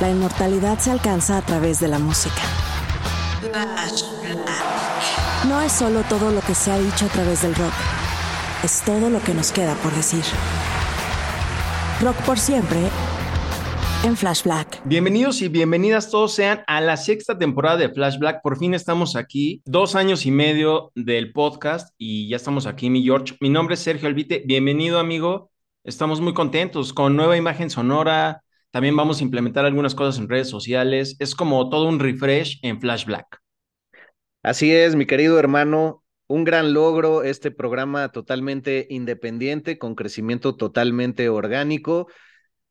La inmortalidad se alcanza a través de la música. No es solo todo lo que se ha dicho a través del rock, es todo lo que nos queda por decir. Rock por siempre en Flash Black. Bienvenidos y bienvenidas todos sean a la sexta temporada de Flash Black. Por fin estamos aquí, dos años y medio del podcast y ya estamos aquí, mi George. Mi nombre es Sergio Albite. Bienvenido, amigo. Estamos muy contentos con nueva imagen sonora. También vamos a implementar algunas cosas en redes sociales. Es como todo un refresh en Flash Black. Así es, mi querido hermano. Un gran logro, este programa totalmente independiente, con crecimiento totalmente orgánico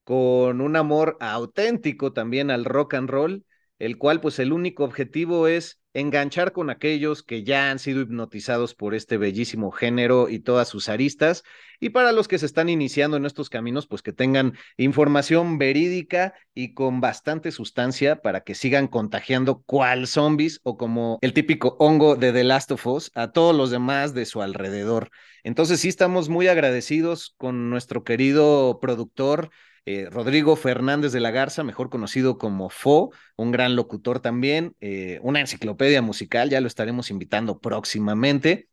con un amor auténtico también al rock and roll, el cual pues el único objetivo es enganchar con aquellos que ya han sido hipnotizados por este bellísimo género y todas sus aristas, y para los que se están iniciando en estos caminos, pues que tengan información verídica y con bastante sustancia para que sigan contagiando cual zombies o como el típico hongo de The Last of Us a todos los demás de su alrededor. Entonces sí estamos muy agradecidos con nuestro querido productor, eh, Rodrigo Fernández de la Garza, mejor conocido como Fo, un gran locutor también, eh, una enciclopedia musical, ya lo estaremos invitando próximamente.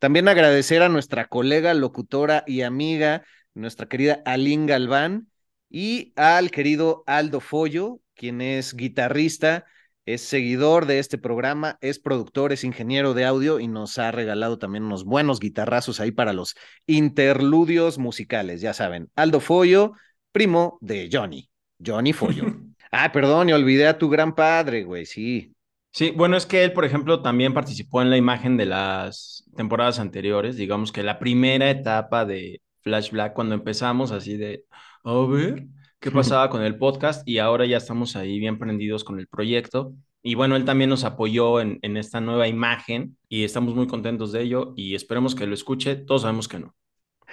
También agradecer a nuestra colega locutora y amiga, nuestra querida Aline Galván, y al querido Aldo Follo, quien es guitarrista, es seguidor de este programa, es productor, es ingeniero de audio y nos ha regalado también unos buenos guitarrazos ahí para los interludios musicales, ya saben. Aldo Follo, primo de Johnny, Johnny Follo. ah, perdón, y olvidé a tu gran padre, güey, sí. Sí, bueno, es que él, por ejemplo, también participó en la imagen de las temporadas anteriores, digamos que la primera etapa de Flash Black, cuando empezamos así de, a ver, qué pasaba con el podcast y ahora ya estamos ahí bien prendidos con el proyecto. Y bueno, él también nos apoyó en, en esta nueva imagen y estamos muy contentos de ello y esperemos que lo escuche. Todos sabemos que no.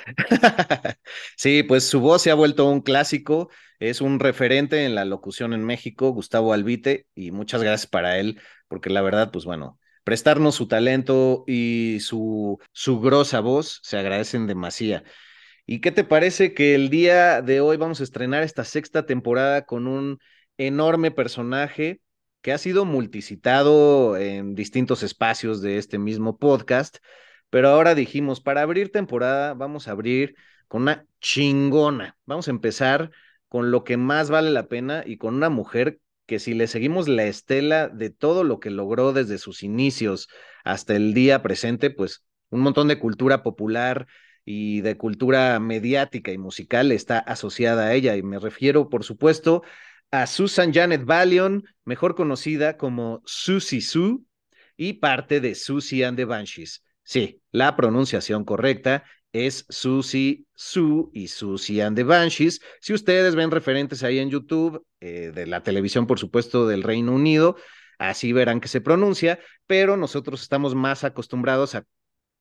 sí, pues su voz se ha vuelto un clásico, es un referente en la locución en México, Gustavo Albite, y muchas gracias para él, porque la verdad, pues bueno, prestarnos su talento y su, su grosa voz se agradecen demasiado. ¿Y qué te parece que el día de hoy vamos a estrenar esta sexta temporada con un enorme personaje que ha sido multicitado en distintos espacios de este mismo podcast? Pero ahora dijimos, para abrir temporada, vamos a abrir con una chingona. Vamos a empezar con lo que más vale la pena y con una mujer que si le seguimos la estela de todo lo que logró desde sus inicios hasta el día presente, pues un montón de cultura popular y de cultura mediática y musical está asociada a ella. Y me refiero, por supuesto, a Susan Janet Ballion, mejor conocida como Susie Sue y parte de Susie and the Banshees. Sí, la pronunciación correcta es Susie Sue y Susie and the Banshees. Si ustedes ven referentes ahí en YouTube, eh, de la televisión, por supuesto, del Reino Unido, así verán que se pronuncia, pero nosotros estamos más acostumbrados a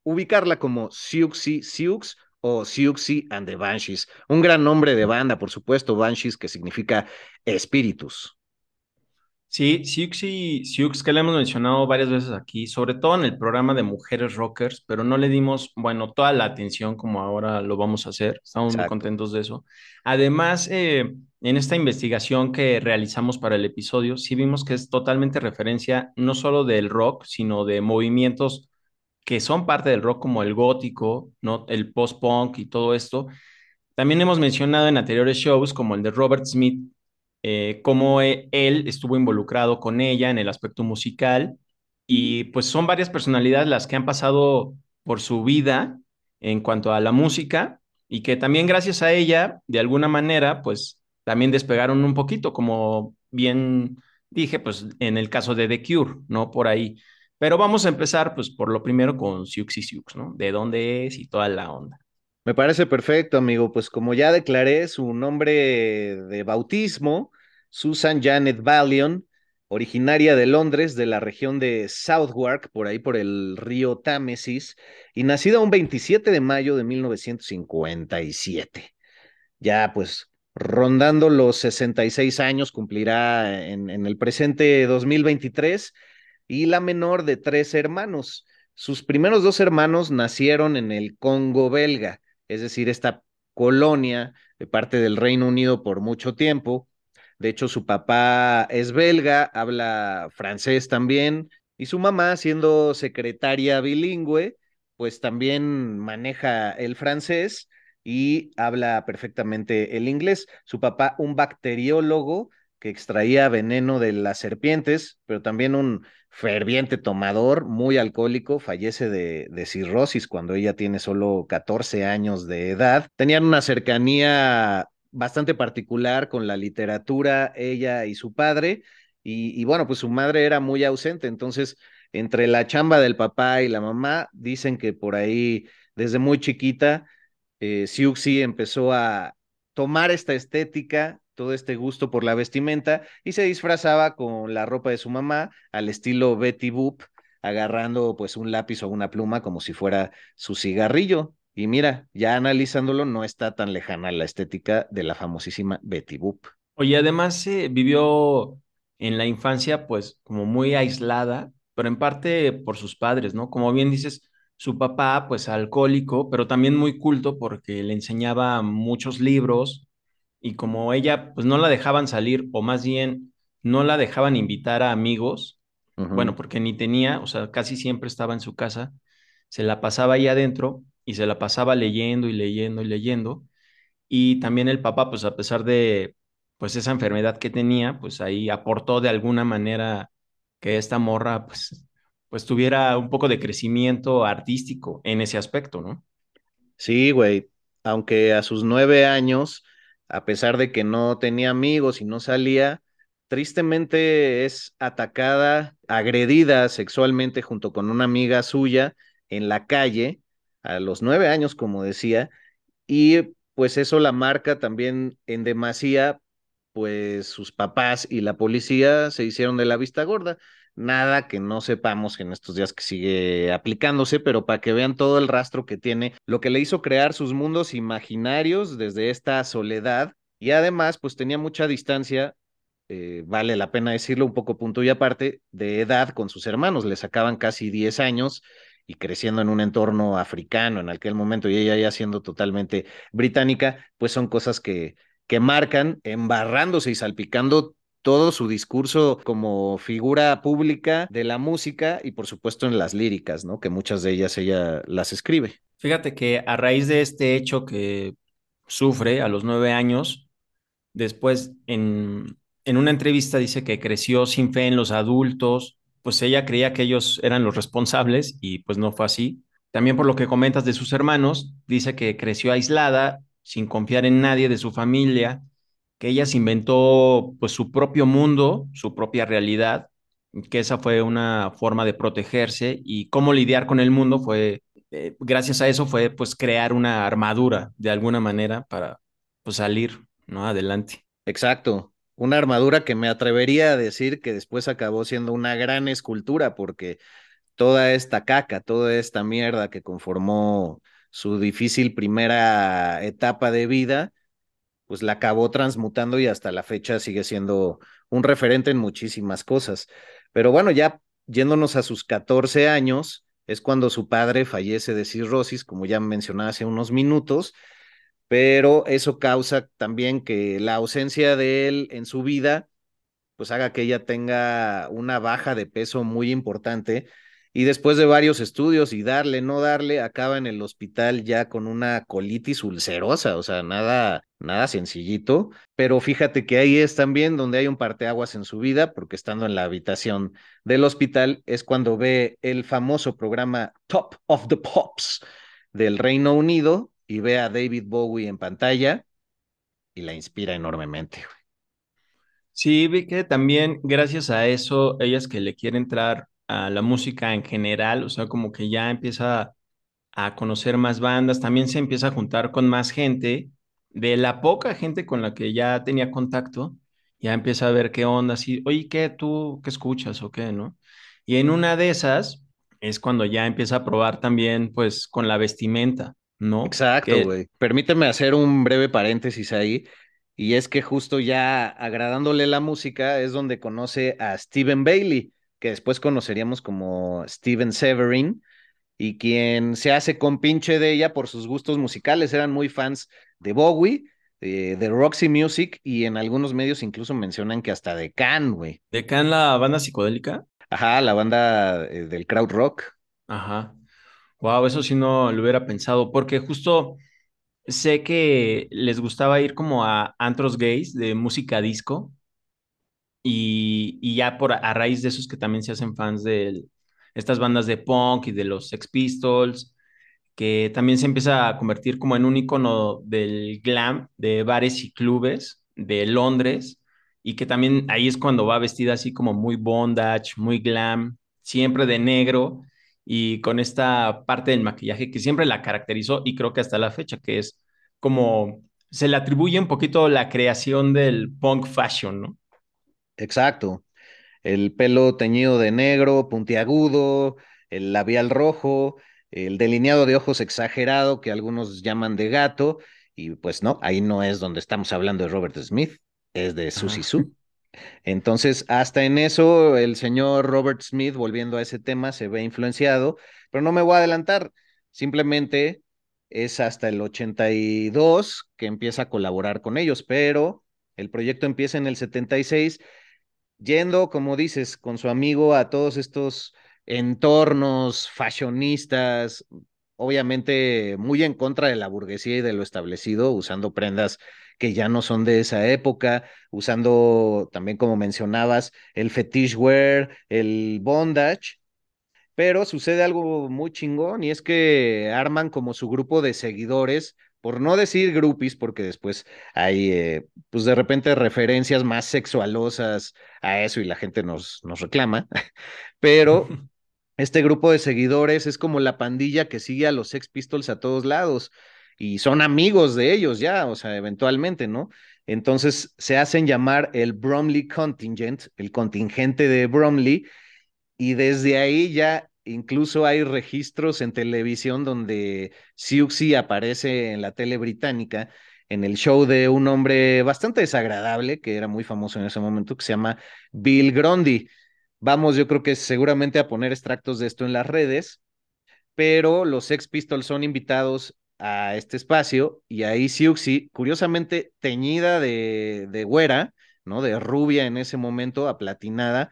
ubicarla como Siuxi Siux o Siuxi and the Banshees. Un gran nombre de banda, por supuesto, Banshees, que significa espíritus. Sí, Siux y Siux, que le hemos mencionado varias veces aquí, sobre todo en el programa de Mujeres Rockers, pero no le dimos, bueno, toda la atención como ahora lo vamos a hacer. Estamos muy contentos de eso. Además, eh, en esta investigación que realizamos para el episodio, sí vimos que es totalmente referencia no solo del rock, sino de movimientos que son parte del rock como el gótico, ¿no? el post-punk y todo esto, También hemos mencionado en anteriores shows, como el de Robert Smith, eh, cómo e, él estuvo involucrado con ella en el aspecto musical y pues son varias personalidades las que han pasado por su vida en cuanto a la música y que también gracias a ella, de alguna manera, pues también despegaron un poquito, como bien dije, pues en el caso de The Cure, ¿no? Por ahí. Pero vamos a empezar, pues por lo primero con Siouxsie Sioux, ¿no? De dónde es y toda la onda. Me parece perfecto, amigo. Pues como ya declaré su nombre de bautismo, Susan Janet Ballion, originaria de Londres, de la región de Southwark, por ahí por el río Támesis, y nacida un 27 de mayo de 1957. Ya pues rondando los 66 años, cumplirá en, el presente 2023, y la menor de tres hermanos. Sus primeros dos hermanos nacieron en el Congo belga, es decir, esta colonia de parte del Reino Unido por mucho tiempo. De hecho, su papá es belga, habla francés también, y su mamá, siendo secretaria bilingüe, pues también maneja el francés y habla perfectamente el inglés. Su papá, un bacteriólogo que extraía veneno de las serpientes, pero también un ferviente tomador, muy alcohólico, fallece de, cirrosis cuando ella tiene solo 14 años de edad. Tenían una cercanía bastante particular con la literatura, ella y su padre, y, y bueno, pues su madre era muy ausente, entonces entre la chamba del papá y la mamá, dicen que por ahí desde muy chiquita, eh, Siuxi empezó a tomar esta estética todo este gusto por la vestimenta y se disfrazaba con la ropa de su mamá al estilo Betty Boop, agarrando pues un lápiz o una pluma como si fuera su cigarrillo. Y mira, ya analizándolo, no está tan lejana la estética de la famosísima Betty Boop. Oye, además vivió en la infancia pues como muy aislada, pero en parte por sus padres, ¿no? Como bien dices, su papá pues alcohólico, pero también muy culto porque le enseñaba muchos libros, y como ella pues no la dejaban salir o más bien no la dejaban invitar a amigos, bueno, porque ni tenía, o sea, casi siempre estaba en su casa, se la pasaba ahí adentro y se la pasaba leyendo y leyendo y leyendo. Y también el papá, pues a pesar de pues esa enfermedad que tenía, pues ahí aportó de alguna manera que esta morra pues pues tuviera un poco de crecimiento artístico en ese aspecto, ¿no? Sí, güey, aunque a sus nueve años a pesar de que no tenía amigos y no salía, tristemente es atacada, agredida sexualmente junto con una amiga suya en la calle a los nueve años, como decía, y pues eso la marca también en demasía, pues sus papás y la policía se hicieron de la vista gorda. Nada que no sepamos en estos días que sigue aplicándose, pero para que vean todo el rastro que tiene, lo que le hizo crear sus mundos imaginarios desde esta soledad. Y además pues tenía mucha distancia, eh, vale la pena decirlo un poco punto y aparte, de edad con sus hermanos, le sacaban casi 10 años y creciendo en un entorno africano en aquel momento y ella ya siendo totalmente británica, pues son cosas que, que marcan embarrándose y salpicando todo su discurso como figura pública de la música y por supuesto en las líricas, ¿no? Que muchas de ellas ella las escribe. Fíjate que a raíz de este hecho que sufre a los nueve años, después en, en una entrevista dice que creció sin fe en los adultos, pues ella creía que ellos eran los responsables y pues no fue así. También por lo que comentas de sus hermanos, dice que creció aislada, sin confiar en nadie de su familia, que ella se inventó pues su propio mundo, su propia realidad, que esa fue una forma de protegerse y cómo lidiar con el mundo fue, eh, gracias a eso fue pues crear una armadura de alguna manera para pues salir, ¿no? Adelante. Exacto, una armadura que me atrevería a decir que después acabó siendo una gran escultura porque toda esta caca, toda esta mierda que conformó su difícil primera etapa de vida, pues la acabó transmutando y hasta la fecha sigue siendo un referente en muchísimas cosas. Pero bueno, ya yéndonos a sus 14 años, es cuando su padre fallece de cirrosis, como ya mencionaba hace unos minutos, pero eso causa también que la ausencia de él en su vida, pues haga que ella tenga una baja de peso muy importante y después de varios estudios y darle, no darle, acaba en el hospital ya con una colitis ulcerosa, o sea, nada, nada sencillito, pero fíjate que ahí es también donde hay un parteaguas en su vida, porque estando en la habitación del hospital es cuando ve el famoso programa Top of the Pops del Reino Unido y ve a David Bowie en pantalla y la inspira enormemente. Sí, vi que también gracias a eso, ellas que le quieren entrar a la música en general, o sea, como que ya empieza a conocer más bandas, también se empieza a juntar con más gente, de la poca gente con la que ya tenía contacto, ya empieza a ver qué onda, así, oye, ¿qué tú, qué escuchas o qué, no? Y en una de esas es cuando ya empieza a probar también, pues, con la vestimenta, ¿no? Exacto, güey. Permíteme hacer un breve paréntesis ahí. Y es que justo ya agradándole la música es donde conoce a Steven Bailey, que después conoceríamos como Steven Severin, y quien se hace compinche de ella por sus gustos musicales. Eran muy fans de Bowie, de Roxy Music, y en algunos medios incluso mencionan que hasta de Can, güey. ¿De Can la banda psicodélica? Ajá, la banda eh, del crowd rock. Ajá. Wow, eso sí no lo hubiera pensado, porque justo sé que les gustaba ir como a antros gays de música disco y, ya por a raíz de esos que también se hacen fans de estas bandas de punk y de los Sex Pistols, que también se empieza a convertir como en un icono del glam de bares y clubes de Londres y que también ahí es cuando va vestida así como muy bondage, muy glam, siempre de negro y con esta parte del maquillaje que siempre la caracterizó y creo que hasta la fecha, que es como se le atribuye un poquito la creación del punk fashion, ¿no? Exacto. El pelo teñido de negro, puntiagudo, el labial rojo, el delineado de ojos exagerado que algunos llaman de gato, y pues no, ahí no es donde estamos hablando de Robert Smith, es de Susie Sue. Entonces, hasta en eso, el señor Robert Smith, volviendo a ese tema, se ve influenciado, pero no me voy a adelantar, simplemente es hasta el 82 que empieza a colaborar con ellos, pero el proyecto empieza en el 76 yendo, como dices, con su amigo a todos estos entornos fashionistas, obviamente muy en contra de la burguesía y de lo establecido, usando prendas que ya no son de esa época, usando también, como mencionabas, el fetish wear, el bondage, pero sucede algo muy chingón y es que arman como su grupo de seguidores por no decir groupies, porque después hay, eh, pues de repente referencias más sexualosas a eso y la gente nos, nos reclama, pero este grupo de seguidores es como la pandilla que sigue a los Sex Pistols a todos lados y son amigos de ellos ya, o sea, eventualmente, ¿no? Entonces se hacen llamar el Bromley Contingent, el contingente de Bromley, y desde ahí ya Incluso hay registros en televisión donde Siuxi aparece en la tele británica en el show de un hombre bastante desagradable, que era muy famoso en ese momento, que se llama Bill Grundy. Vamos, yo creo que seguramente a poner extractos de esto en las redes, pero los Sex Pistols son invitados a este espacio y ahí Siuxi, curiosamente teñida de, de güera, ¿no? De rubia en ese momento, aplatinada,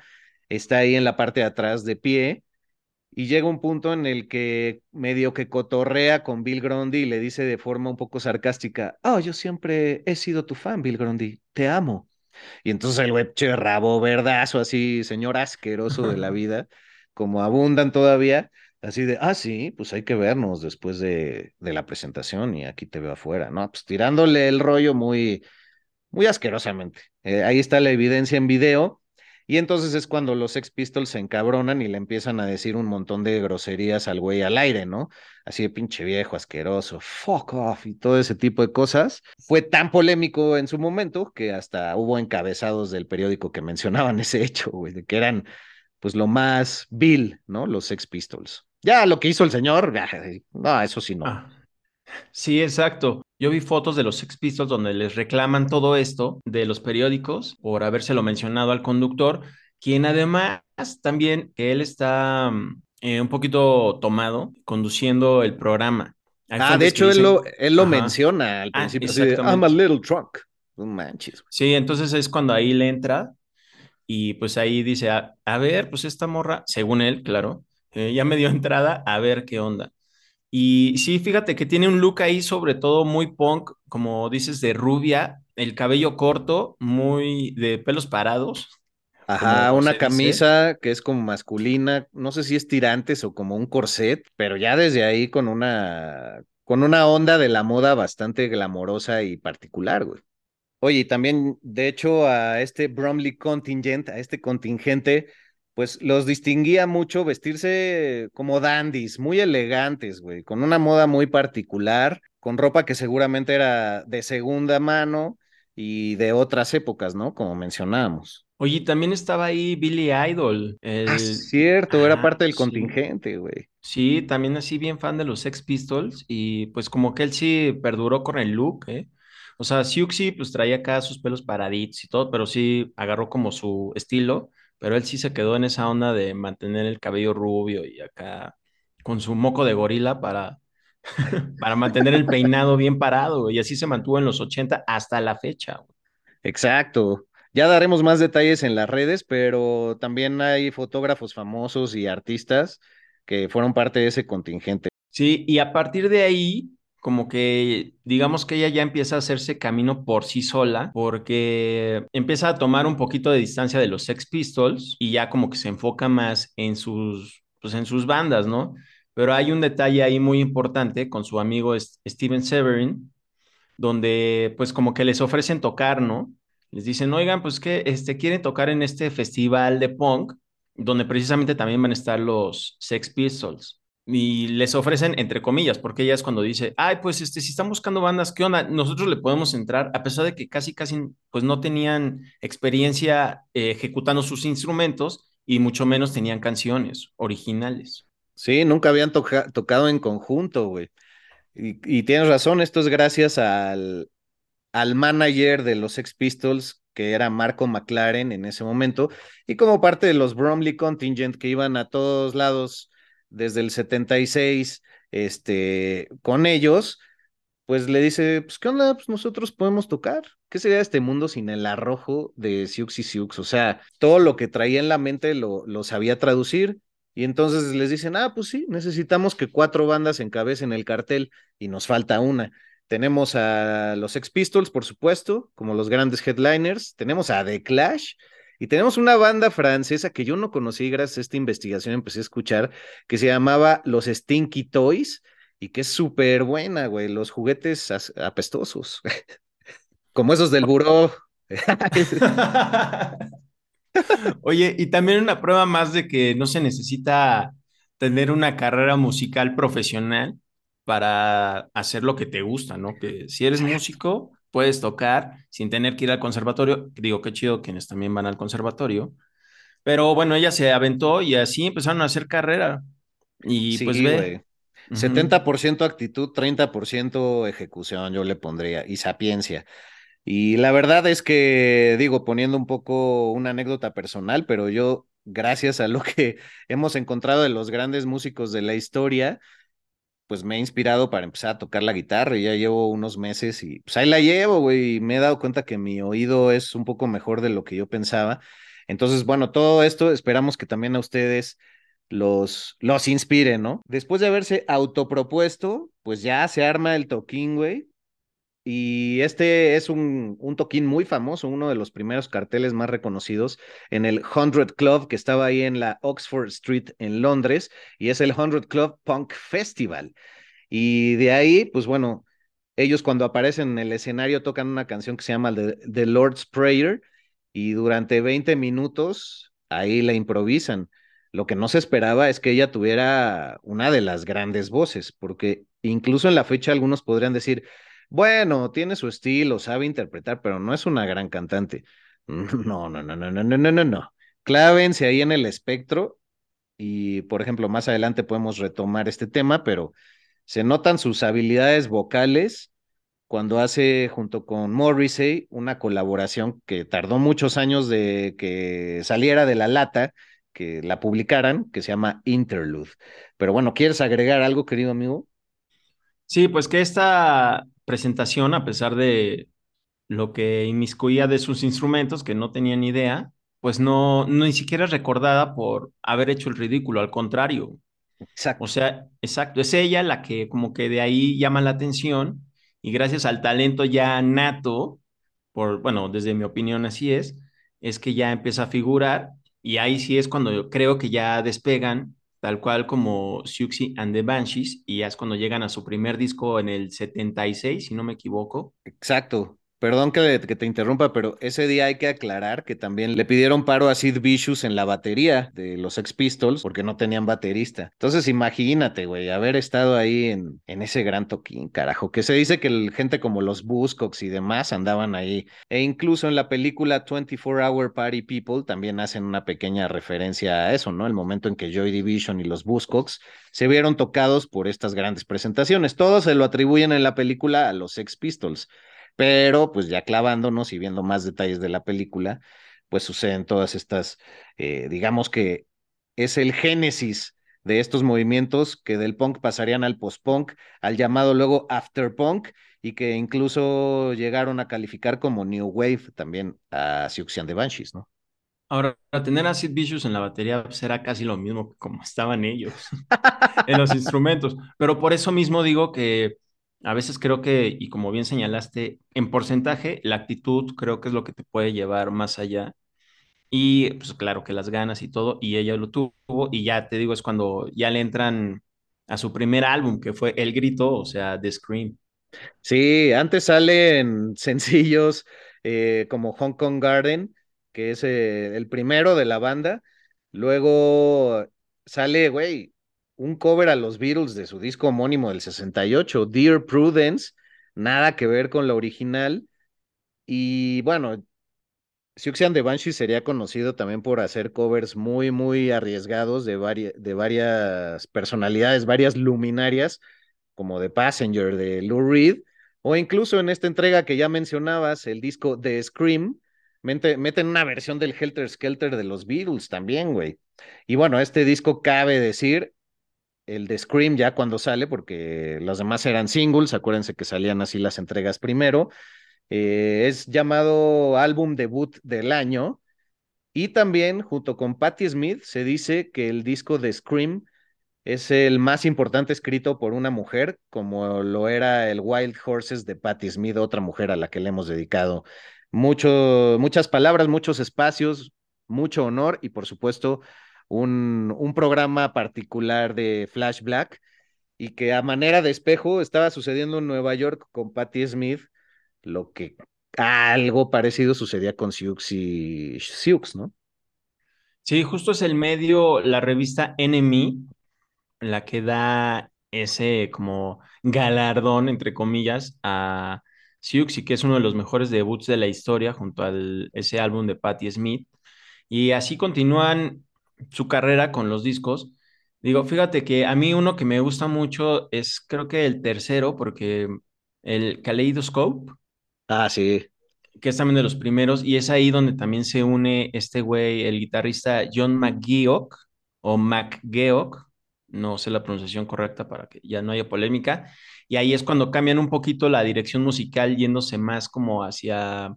está ahí en la parte de atrás de pie y llega un punto en el que medio que cotorrea con Bill Grundy y le dice de forma un poco sarcástica, oh, yo siempre he sido tu fan, Bill Grundy, te amo. Y entonces el web che rabo verdazo, así, señor asqueroso de la vida, como abundan todavía, así de, ah, sí, pues hay que vernos después de, de la presentación y aquí te veo afuera, ¿no? Pues tirándole el rollo muy, muy asquerosamente. Eh, ahí está la evidencia en video y entonces es cuando los Sex Pistols se encabronan y le empiezan a decir un montón de groserías al güey al aire, ¿no? Así de pinche viejo, asqueroso, fuck off y todo ese tipo de cosas. Fue tan polémico en su momento que hasta hubo encabezados del periódico que mencionaban ese hecho, güey, de que eran pues lo más vil, ¿no? Los Sex Pistols. Ya lo que hizo el señor, no, eso sí no. Ah. Sí, exacto. Yo vi fotos de los Sex Pistols donde les reclaman todo esto de los periódicos por habérselo mencionado al conductor, quien además también él está eh, un poquito tomado conduciendo el programa. ah, de hecho él, lo, él lo menciona al ah, principio. I'm a little drunk. manches. Sí, entonces es cuando ahí le entra y pues ahí dice, a, a ver, pues esta morra, según él, claro, eh, ya me dio entrada a ver qué onda. Y sí, fíjate que tiene un look ahí sobre todo muy punk, como dices, de rubia, el cabello corto, muy de pelos parados, Ajá, una camisa que es como masculina, no sé si es tirantes o como un corset, pero ya desde ahí con una, con una onda de la moda bastante glamorosa y particular, güey. Oye, y también, de hecho, a este Bromley contingent, a este contingente, pues los distinguía mucho vestirse como dandies, muy elegantes, güey, con una moda muy particular, con ropa que seguramente era de segunda mano y de otras épocas, ¿no? Como mencionábamos. Oye, también estaba ahí Billy Idol, Ah, cierto, era parte del sí. contingente, güey. Sí, también así bien fan de los Sex Pistols y pues como que él sí perduró con el look, ¿eh? O sea, Siouxsie pues traía acá sus pelos paraditos y todo, pero sí agarró como su estilo, pero él sí se quedó en esa onda de mantener el cabello rubio y acá con su moco de gorila para, para mantener el peinado bien parado, güey, y así se mantuvo en los 80 hasta la fecha. güey. Exacto. Ya daremos más detalles en las redes, pero también hay fotógrafos famosos y artistas que fueron parte de ese contingente. Sí, y a partir de ahí, como que digamos que ella ya empieza a hacerse camino por sí sola, porque empieza a tomar un poquito de distancia de los Sex Pistols y ya como que se enfoca más en sus, pues en sus bandas, ¿no? Pero hay un detalle ahí muy importante con su amigo Steven Severin, donde pues como que les ofrecen tocar, ¿no? Les dicen, oigan, pues que este, quieren tocar en este festival de punk, donde precisamente también van a estar los Sex Pistols. Y les ofrecen, entre comillas, porque ella es cuando dice, ay, pues este, si están buscando bandas, ¿qué onda? Nosotros le podemos entrar, a pesar de que casi, casi, pues no tenían experiencia eh, ejecutando sus instrumentos y mucho menos tenían canciones originales. Sí, nunca habían toca- tocado en conjunto, güey. Y, y tienes razón, esto es gracias al, al manager de los Sex Pistols, que era Marco McLaren en ese momento, y como parte de los Bromley Contingent que iban a todos lados desde el 76, este, con ellos, pues le dice, pues, ¿qué onda? Pues nosotros podemos tocar. ¿Qué sería este mundo sin el arrojo de Siux y Siux? O sea, todo lo que traía en la mente lo, lo sabía traducir. Y entonces les dicen, ah, pues sí, necesitamos que cuatro bandas encabecen el cartel y nos falta una. Tenemos a los Sex Pistols, por supuesto, como los grandes headliners. Tenemos a The Clash y tenemos una banda francesa que yo no conocí gracias a esta investigación, empecé a escuchar, que se llamaba Los Stinky Toys y que es súper buena, güey. Los juguetes apestosos, como esos del buró. Oye, y también una prueba más de que no se necesita tener una carrera musical profesional para hacer lo que te gusta, ¿no? Que si eres músico, puedes tocar sin tener que ir al conservatorio. Digo, qué chido quienes también van al conservatorio. Pero bueno, ella se aventó y así empezaron a hacer carrera. Y pues Sí, ve. güey. Ujú. 70% actitud, 30% ejecución, yo le pondría, y sapiencia. Y la verdad es que, digo, poniendo un poco una anécdota personal, pero yo, gracias a lo que hemos encontrado de los grandes músicos de la historia, pues me ha inspirado para empezar a tocar la guitarra y ya llevo unos meses y pues ahí la llevo, güey, y me he dado cuenta que mi oído es un poco mejor de lo que yo pensaba. Entonces, bueno, todo esto esperamos que también a ustedes los, los inspire, ¿no? Después de haberse autopropuesto, pues ya se arma el toquín, güey. Y este es un, un toquín muy famoso, uno de los primeros carteles más reconocidos en el Hundred Club que estaba ahí en la Oxford Street en Londres, y es el Hundred Club Punk Festival. Y de ahí, pues bueno, ellos cuando aparecen en el escenario tocan una canción que se llama The, The Lord's Prayer y durante 20 minutos ahí la improvisan. Lo que no se esperaba es que ella tuviera una de las grandes voces, porque incluso en la fecha algunos podrían decir, bueno, tiene su estilo, sabe interpretar, pero no es una gran cantante. No, no, no, no, no, no, no, no, no. Clávense ahí en el espectro y, por ejemplo, más adelante podemos retomar este tema, pero se notan sus habilidades vocales cuando hace junto con Morrissey una colaboración que tardó muchos años de que saliera de la lata, que la publicaran, que se llama Interlude. Pero bueno, ¿quieres agregar algo, querido amigo? Sí, pues que esta presentación, a pesar de lo que inmiscuía de sus instrumentos, que no tenía ni idea, pues no, no ni siquiera es recordada por haber hecho el ridículo, al contrario. Exacto. O sea, exacto, es ella la que como que de ahí llama la atención y gracias al talento ya nato, por, bueno, desde mi opinión así es, es que ya empieza a figurar y ahí sí es cuando yo creo que ya despegan, tal cual como Siouxsie and the Banshees, y es cuando llegan a su primer disco en el 76, si no me equivoco. Exacto. Perdón que, te interrumpa, pero ese día hay que aclarar que también le pidieron paro a Sid Vicious en la batería de los Ex Pistols porque no tenían baterista. Entonces imagínate, güey, haber estado ahí en, en ese gran toquín, carajo, que se dice que el, gente como los Buzzcocks y demás andaban ahí. E incluso en la película 24 Hour Party People también hacen una pequeña referencia a eso, ¿no? El momento en que Joy Division y los Buzzcocks se vieron tocados por estas grandes presentaciones. Todos se lo atribuyen en la película a los Ex Pistols. Pero pues ya clavándonos y viendo más detalles de la película, pues suceden todas estas, eh, digamos que es el génesis de estos movimientos que del punk pasarían al post-punk, al llamado luego after-punk, y que incluso llegaron a calificar como New Wave también a Siouxsie de Banshees, ¿no? Ahora, tener a Sid Vicious en la batería será pues, casi lo mismo que como estaban ellos en los instrumentos, pero por eso mismo digo que a veces creo que, y como bien señalaste, en porcentaje, la actitud creo que es lo que te puede llevar más allá. Y pues claro que las ganas y todo, y ella lo tuvo, y ya te digo, es cuando ya le entran a su primer álbum, que fue El Grito, o sea, The Scream. Sí, antes salen sencillos eh, como Hong Kong Garden, que es eh, el primero de la banda. Luego sale, güey, un cover a los Beatles de su disco homónimo del 68, Dear Prudence, nada que ver con la original. Y bueno, Siouxsie de Banshee sería conocido también por hacer covers muy, muy arriesgados de, de varias personalidades, varias luminarias, como The Passenger de Lou Reed, o incluso en esta entrega que ya mencionabas, el disco The Scream, meten una versión del Helter Skelter de los Beatles también, güey. Y bueno, este disco cabe decir, el de Scream ya cuando sale, porque los demás eran singles, acuérdense que salían así las entregas primero. Eh, es llamado álbum debut del año. Y también, junto con Patti Smith, se dice que el disco de Scream es el más importante escrito por una mujer, como lo era el Wild Horses de Patti Smith, otra mujer a la que le hemos dedicado mucho, muchas palabras, muchos espacios, mucho honor y por supuesto un, un programa particular de Flash Black y que a manera de espejo estaba sucediendo en Nueva York con Patti Smith, lo que algo parecido sucedía con Siux y Siux, ¿no? Sí, justo es el medio, la revista Enemy, la que da ese como galardón, entre comillas, a Siouxsie, que es uno de los mejores debuts de la historia junto a ese álbum de Patti Smith. Y así continúan su carrera con los discos. Digo, fíjate que a mí uno que me gusta mucho es creo que el tercero, porque el Kaleidoscope. Ah, sí. Que es también de los primeros, y es ahí donde también se une este güey, el guitarrista John McGeoch, o McGeoch, no sé la pronunciación correcta para que ya no haya polémica, y ahí es cuando cambian un poquito la dirección musical, yéndose más como hacia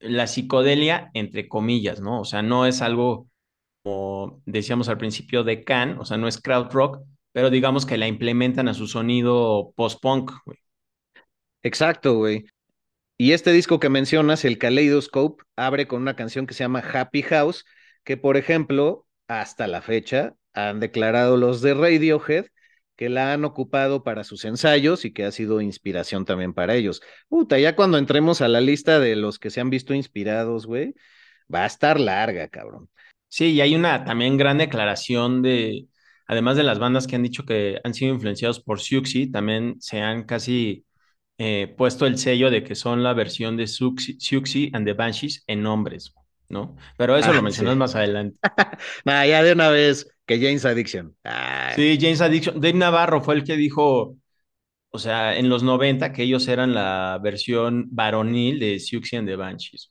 la psicodelia, entre comillas, ¿no? O sea, no es algo decíamos al principio, de Can, o sea, no es crowd rock, pero digamos que la implementan a su sonido post-punk. Exacto, güey. Y este disco que mencionas, el Kaleidoscope, abre con una canción que se llama Happy House, que por ejemplo, hasta la fecha, han declarado los de Radiohead que la han ocupado para sus ensayos y que ha sido inspiración también para ellos. Puta, ya cuando entremos a la lista de los que se han visto inspirados, güey, va a estar larga, cabrón. Sí, y hay una también gran declaración de, además de las bandas que han dicho que han sido influenciados por Siouxsie, también se han casi eh, puesto el sello de que son la versión de Siouxsie and the Banshees en nombres, ¿no? Pero eso lo ah, mencionas más adelante. nah, ya de una vez, que James Addiction. Sí, James Addiction. Dave Navarro fue el que dijo, o sea, en los 90 que ellos eran la versión varonil de Siouxsie and the Banshees.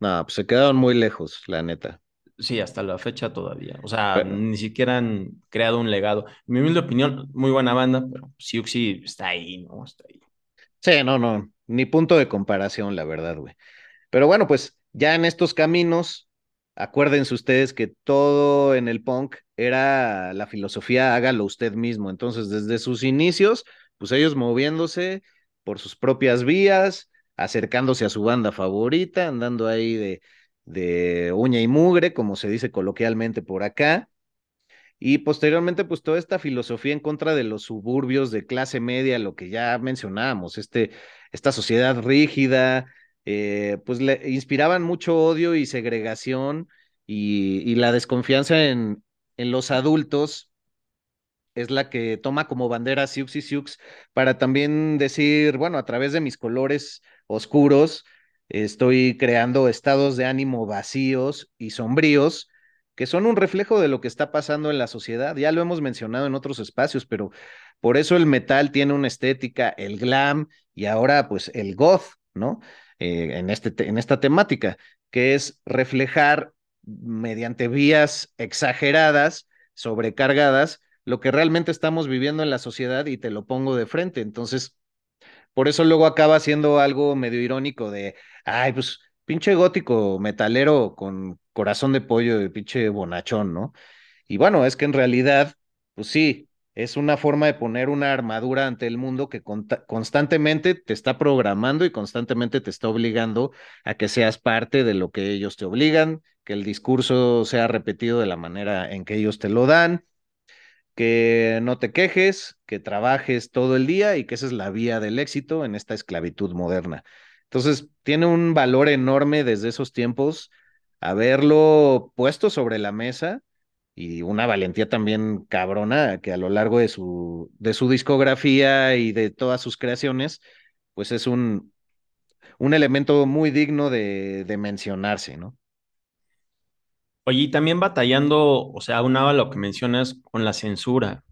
No, pues se quedaron muy lejos, la neta. Sí, hasta la fecha todavía. O sea, ni siquiera han creado un legado. En mi humilde opinión, muy buena banda, pero Siuxi está ahí, ¿no? Está ahí. Sí, no, no, ni punto de comparación, la verdad, güey. Pero bueno, pues ya en estos caminos acuérdense ustedes que todo en el punk era la filosofía hágalo usted mismo. Entonces, desde sus inicios, pues ellos moviéndose por sus propias vías, acercándose a su banda favorita, andando ahí de, de uña y mugre, como se dice coloquialmente por acá. Y posteriormente, pues toda esta filosofía en contra de los suburbios de clase media, lo que ya mencionábamos, este, esta sociedad rígida, eh, pues le inspiraban mucho odio y segregación y, y la desconfianza en, en los adultos es la que toma como bandera Siux y Siux para también decir, bueno, a través de mis colores oscuros, estoy creando estados de ánimo vacíos y sombríos que son un reflejo de lo que está pasando en la sociedad. Ya lo hemos mencionado en otros espacios, pero por eso el metal tiene una estética, el glam y ahora pues el goth, ¿no? Eh, en, este, en esta temática, que es reflejar mediante vías exageradas, sobrecargadas, lo que realmente estamos viviendo en la sociedad y te lo pongo de frente. Entonces, por eso luego acaba siendo algo medio irónico de, ay, pues pinche gótico metalero con corazón de pollo de pinche bonachón, ¿no? Y bueno, es que en realidad, pues sí, es una forma de poner una armadura ante el mundo que constantemente te está programando y constantemente te está obligando a que seas parte de lo que ellos te obligan, que el discurso sea repetido de la manera en que ellos te lo dan, que no te quejes, que trabajes todo el día y que esa es la vía del éxito en esta esclavitud moderna. Entonces, tiene un valor enorme desde esos tiempos haberlo puesto sobre la mesa y una valentía también cabrona que a lo largo de su, de su discografía y de todas sus creaciones, pues es un, un elemento muy digno de, de mencionarse, ¿no? Oye, y también batallando, o sea, unado a lo que mencionas con la censura.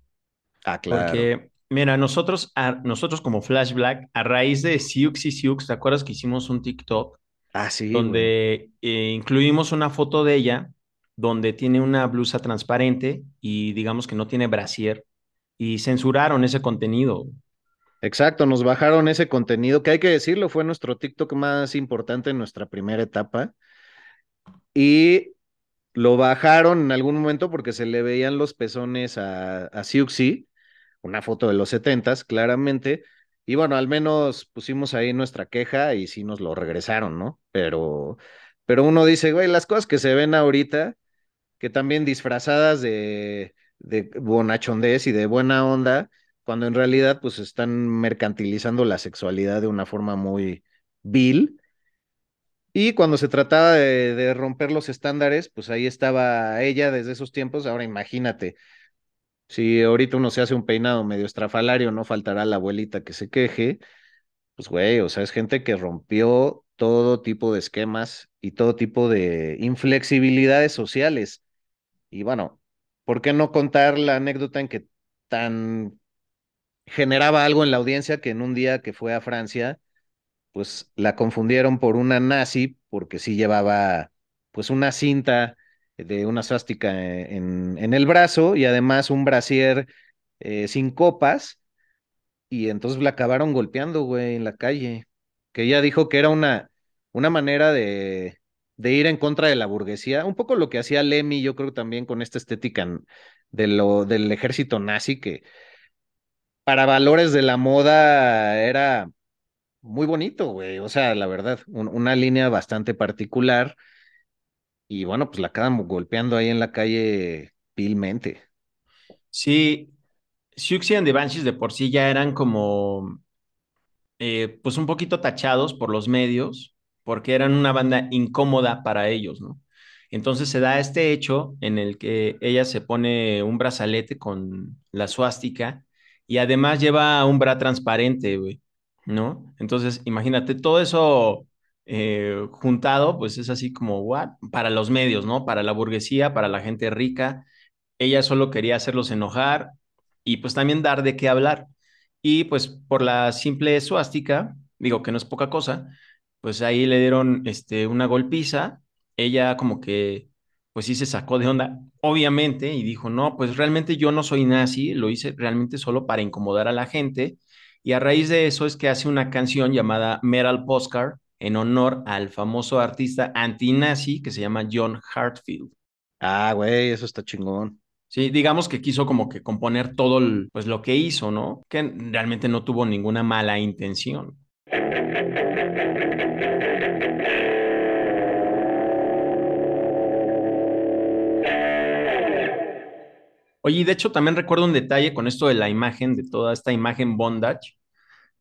Ah, claro. Porque, mira, nosotros, a, nosotros como Flash Black, a raíz de Siux y Siux, ¿te acuerdas que hicimos un TikTok? Ah, sí. Donde eh, incluimos una foto de ella, donde tiene una blusa transparente y digamos que no tiene brasier, y censuraron ese contenido. Exacto, nos bajaron ese contenido, que hay que decirlo, fue nuestro TikTok más importante en nuestra primera etapa. Y lo bajaron en algún momento porque se le veían los pezones a, a Siuxi, una foto de los setentas, claramente, y bueno, al menos pusimos ahí nuestra queja y sí nos lo regresaron, ¿no? Pero, pero uno dice, güey, las cosas que se ven ahorita, que también disfrazadas de, de bonachondez y de buena onda, cuando en realidad pues están mercantilizando la sexualidad de una forma muy vil. Y cuando se trataba de, romper los estándares, pues ahí estaba ella desde esos tiempos. Ahora imagínate, si ahorita uno se hace un peinado medio estrafalario, no faltará la abuelita que se queje. Pues, güey, o sea, es gente que rompió todo tipo de esquemas y todo tipo de inflexibilidades sociales. Y bueno, ¿por qué no contar la anécdota en que tan generaba algo en la audiencia que en un día que fue a Francia, pues la confundieron por una nazi porque sí llevaba pues una cinta de una suástica en, en, el brazo y además un brasier eh, sin copas. Y entonces la acabaron golpeando, güey, en la calle. Que ella dijo que era una, una manera de, de ir en contra de la burguesía. Un poco lo que hacía Lemmy, yo creo también con esta estética de lo, del ejército nazi, que para valores de la moda era muy bonito, güey. O sea, la verdad, un, una línea bastante particular y bueno, pues la acaban golpeando ahí en la calle vilmente. Sí, Siouxsie and the Banshees de por sí ya eran como, eh, pues un poquito tachados por los medios, porque eran una banda incómoda para ellos, ¿no? Entonces se da este hecho en el que ella se pone un brazalete con la suástica y además lleva un bra transparente, güey, ¿no? Entonces, imagínate, todo eso eh, juntado, pues es así como. Para los medios, ¿no? Para la burguesía, para la gente rica. Ella solo quería hacerlos enojar y pues también dar de qué hablar. Y pues por la simple suástica, digo que no es poca cosa, pues ahí le dieron este, una golpiza. Ella como que, pues sí se sacó de onda, obviamente, y dijo, no, pues realmente yo no soy nazi, lo hice realmente solo para incomodar a la gente. Y a raíz de eso es que hace una canción llamada Metal Postcard, en honor al famoso artista antinazi que se llama John Hartfield. Ah, güey, eso está chingón. Sí, digamos que quiso como que componer todo pues, lo que hizo, ¿no? Que realmente no tuvo ninguna mala intención. Oye, y de hecho también recuerdo un detalle con esto de la imagen, de toda esta imagen bondage,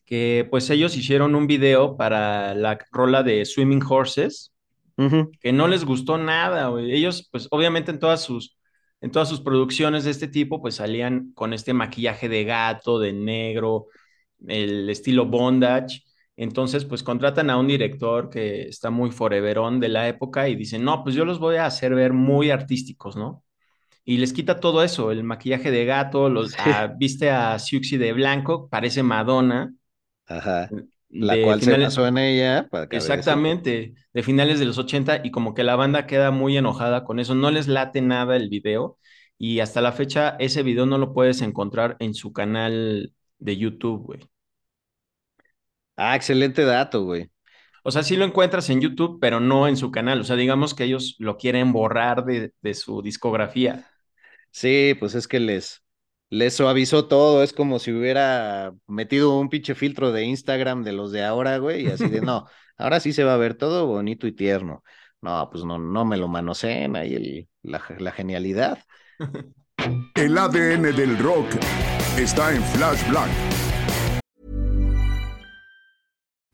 que pues ellos hicieron un video para la rola de Swimming Horses, que no les gustó nada. Ellos pues obviamente en todas sus, en todas sus producciones de este tipo pues salían con este maquillaje de gato, de negro, el estilo bondage. Entonces, pues contratan a un director que está muy foreverón de la época y dicen, no, pues yo los voy a hacer ver muy artísticos, ¿no? Y les quita todo eso, el maquillaje de gato, los, ah, viste a Siuxi de blanco, parece Madonna. Ajá. La cual se pasó en ella. exactamente, de finales de los 80 y como que la banda queda muy enojada con eso, no les late nada el video y hasta la fecha ese video no lo puedes encontrar en su canal de YouTube, güey. Ah, excelente dato, güey. O sea, sí lo encuentras en YouTube, pero no en su canal. O sea, digamos que ellos lo quieren borrar de, de su discografía. Sí, pues es que les, les suavizó todo. Es como si hubiera metido un pinche filtro de Instagram de los de ahora, güey, y así de no, ahora sí se va a ver todo bonito y tierno. No, pues no, no me lo manoseen ahí el, la, la genialidad. El ADN del rock está en Flash Black.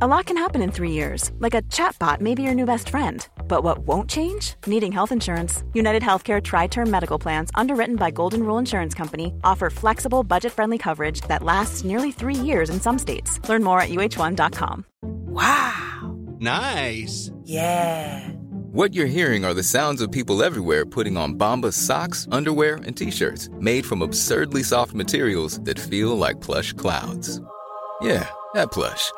A lot can happen in three years, like a chatbot may be your new best friend. But what won't change? Needing health insurance. United Healthcare Tri Term Medical Plans, underwritten by Golden Rule Insurance Company, offer flexible, budget friendly coverage that lasts nearly three years in some states. Learn more at uh1.com. Wow! Nice! Yeah! What you're hearing are the sounds of people everywhere putting on Bombas socks, underwear, and t shirts made from absurdly soft materials that feel like plush clouds. Yeah, that plush.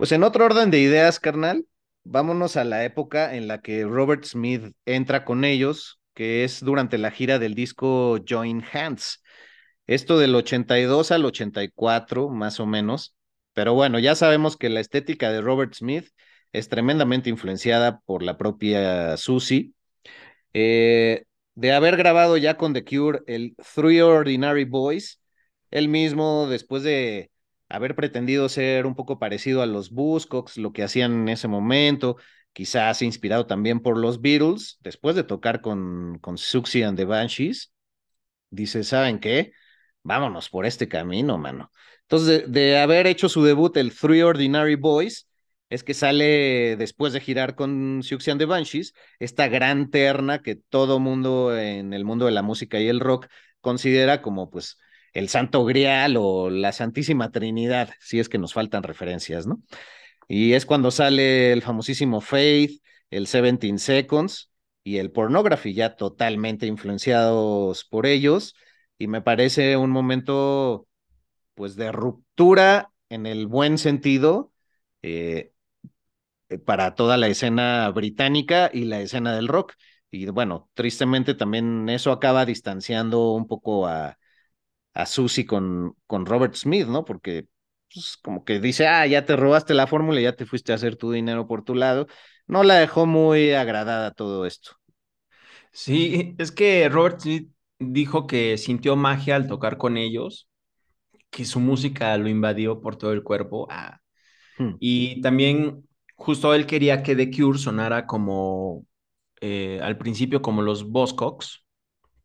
Pues en otro orden de ideas, carnal, vámonos a la época en la que Robert Smith entra con ellos que es durante la gira del disco Join Hands. Esto del 82 al 84, más o menos. Pero bueno, ya sabemos que la estética de Robert Smith es tremendamente influenciada por la propia Susie. Eh, de haber grabado ya con The Cure el Three Ordinary Boys, él mismo, después de haber pretendido ser un poco parecido a los Buzzcocks, lo que hacían en ese momento, quizás inspirado también por los Beatles, después de tocar con, con Suxy and the Banshees, dice, ¿saben qué? Vámonos por este camino, mano. Entonces, de, haber hecho su debut, el Three Ordinary Boys, es que sale después de girar con Suxy and the Banshees, esta gran terna que todo mundo en el mundo de la música y el rock considera como pues el santo grial o la santísima trinidad, si es que nos faltan referencias, ¿no? Y es cuando sale el famosísimo Faith, el 17 Seconds y el Pornography, ya totalmente influenciados por ellos. Y me parece un momento, pues, de ruptura en el buen sentido eh, para toda la escena británica y la escena del rock. Y bueno, tristemente también eso acaba distanciando un poco a, a Susie con, con Robert Smith, ¿no? Porque pues, como que dice, ah, ya te robaste la fórmula, ya te fuiste a hacer tu dinero por tu lado. No la dejó muy agradada todo esto. Sí, es que Robert Smith dijo que sintió magia al tocar con ellos, que su música lo invadió por todo el cuerpo. Ah. Hmm. Y también justo él quería que The Cure sonara como, eh, al principio como los Buzzcocks,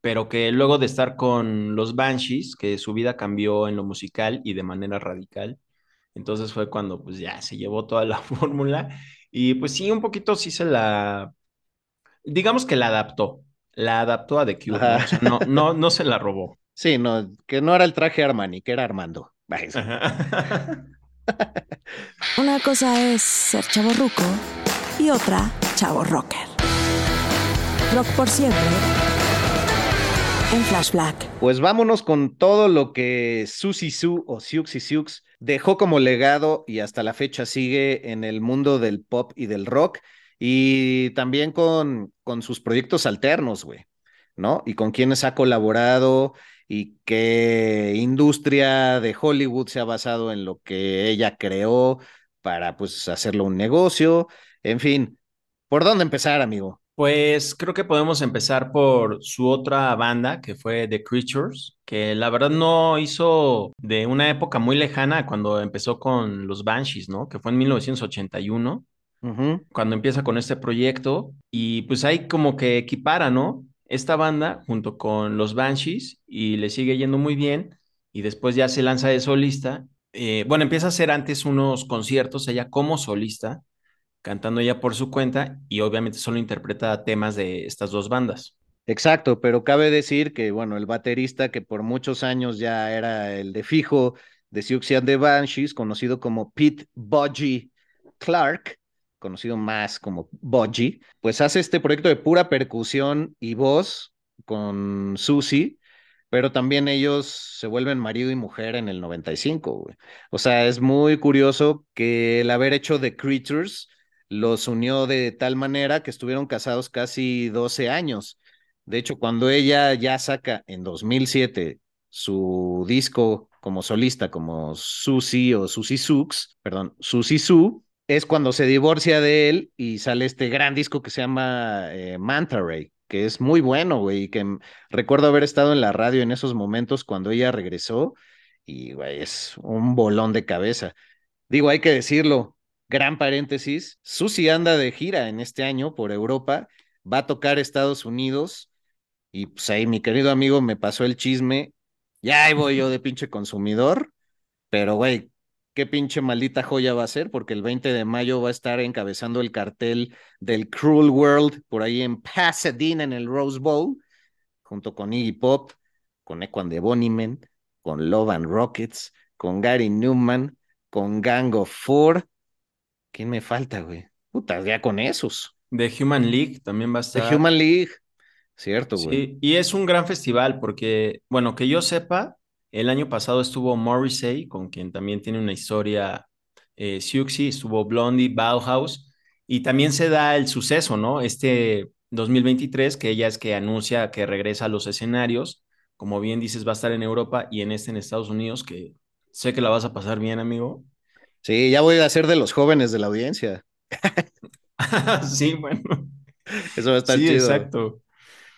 pero que luego de estar con los Banshees, que su vida cambió en lo musical y de manera radical. Entonces fue cuando pues ya se llevó toda la fórmula y pues sí, un poquito sí se la, digamos que la adaptó, la adaptó a The Cure, ¿no? O sea, no, no, no se la robó. Sí, no, que no era el traje Armani, que era Armando. Una cosa es ser chavo ruco y otra chavo rocker. Rock por siempre en Flash Black. Pues vámonos con todo lo que Susi Su o Siux y Siux dejó como legado y hasta la fecha sigue en el mundo del pop y del rock y también con, con sus proyectos alternos, güey, ¿no? Y con quienes ha colaborado y qué industria de Hollywood se ha basado en lo que ella creó para pues hacerlo un negocio, en fin, ¿por dónde empezar, amigo? Pues creo que podemos empezar por su otra banda, que fue The Creatures, que la verdad no hizo de una época muy lejana cuando empezó con los Banshees, ¿no? Que fue en 1981, Ujú. cuando empieza con este proyecto, y pues ahí como que equipara, ¿no? Esta banda junto con los Banshees y le sigue yendo muy bien, y después ya se lanza de solista. Eh, bueno, empieza a hacer antes unos conciertos ella como solista cantando ella por su cuenta y obviamente solo interpreta temas de estas dos bandas. Exacto, pero cabe decir que, bueno, el baterista que por muchos años ya era el de fijo de Siouxsie and the Banshees, conocido como Pete Budgie Clark, conocido más como Budgie, pues hace este proyecto de pura percusión y voz con Susie, pero también ellos se vuelven marido y mujer en el 95, güey. O sea, es muy curioso que el haber hecho The Creatures los unió de tal manera que estuvieron casados casi 12 años. De hecho, cuando ella ya saca en 2007 su disco como solista, como Susie o Susie Sux, perdón, Susie Su, es cuando se divorcia de él y sale este gran disco que se llama eh, Manta Ray, que es muy bueno, güey, y que recuerdo haber estado en la radio en esos momentos cuando ella regresó y, güey, es un bolón de cabeza. Digo, hay que decirlo, gran paréntesis, Susi anda de gira en este año por Europa, va a tocar Estados Unidos y pues ahí mi querido amigo me pasó el chisme, ya ahí voy yo de pinche consumidor, pero güey, qué pinche maldita joya va a ser porque el 20 de mayo va a estar encabezando el cartel del Cruel World por ahí en Pasadena en el Rose Bowl, junto con Iggy Pop, con Equan de Bonnyman, con Love and Rockets, con Gary Newman, con Gang of Four. ¿Quién me falta, güey? Puta, ya con esos. The Human League también va a The estar. Human League. Cierto, güey. Sí, y es un gran festival porque, bueno, que yo sepa, el año pasado estuvo Morrissey, con quien también tiene una historia, eh, Siouxsie, estuvo Blondie, Bauhaus, y también se da el suceso, ¿no? Este 2023, que ella es que anuncia que regresa a los escenarios, como bien dices, va a estar en Europa y en este en Estados Unidos, que sé que la vas a pasar bien, amigo. Sí, ya voy a ser de los jóvenes de la audiencia. Sí, bueno. Eso va a estar Sí, chido. exacto.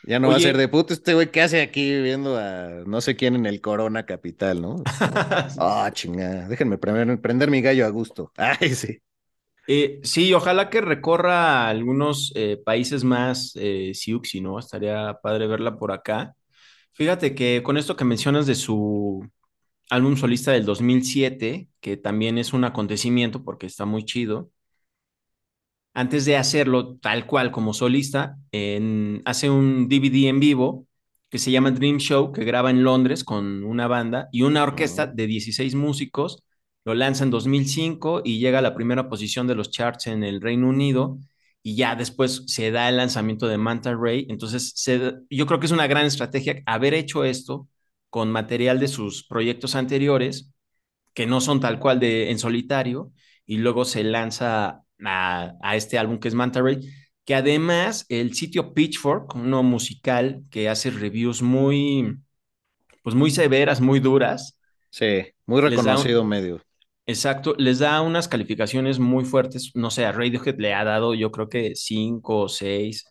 Ya no va a ser de puto este güey, ¿qué hace aquí viendo a no sé quién en el Corona Capital, no? Ah, chingada, déjenme prender, prender mi gallo a gusto. Ay, sí. Eh, sí, ojalá que recorra algunos eh, países más, eh, Siuxi, ¿no? Estaría padre verla por acá. Fíjate que con esto que mencionas de su álbum solista del 2007, que también es un acontecimiento porque está muy chido, antes de hacerlo tal cual como solista, en- hace un DVD en vivo que se llama Dream Show, que graba en Londres con una banda y una orquesta de 16 músicos. Lo lanza en 2005 y llega a la primera posición de los charts en el Reino Unido. Y ya después se da el lanzamiento de Manta Ray. Entonces, se- yo creo que es una gran estrategia haber hecho esto con material de sus proyectos anteriores, que no son tal cual de en solitario, y luego se lanza a, a este álbum que es Manta Ray, que además el sitio Pitchfork, uno musical que hace reviews muy, pues muy severas, muy duras, Sí, muy da un- reconocido medio. Exacto, les da unas calificaciones muy fuertes. No sé, a Radiohead le ha dado yo creo que cinco o seis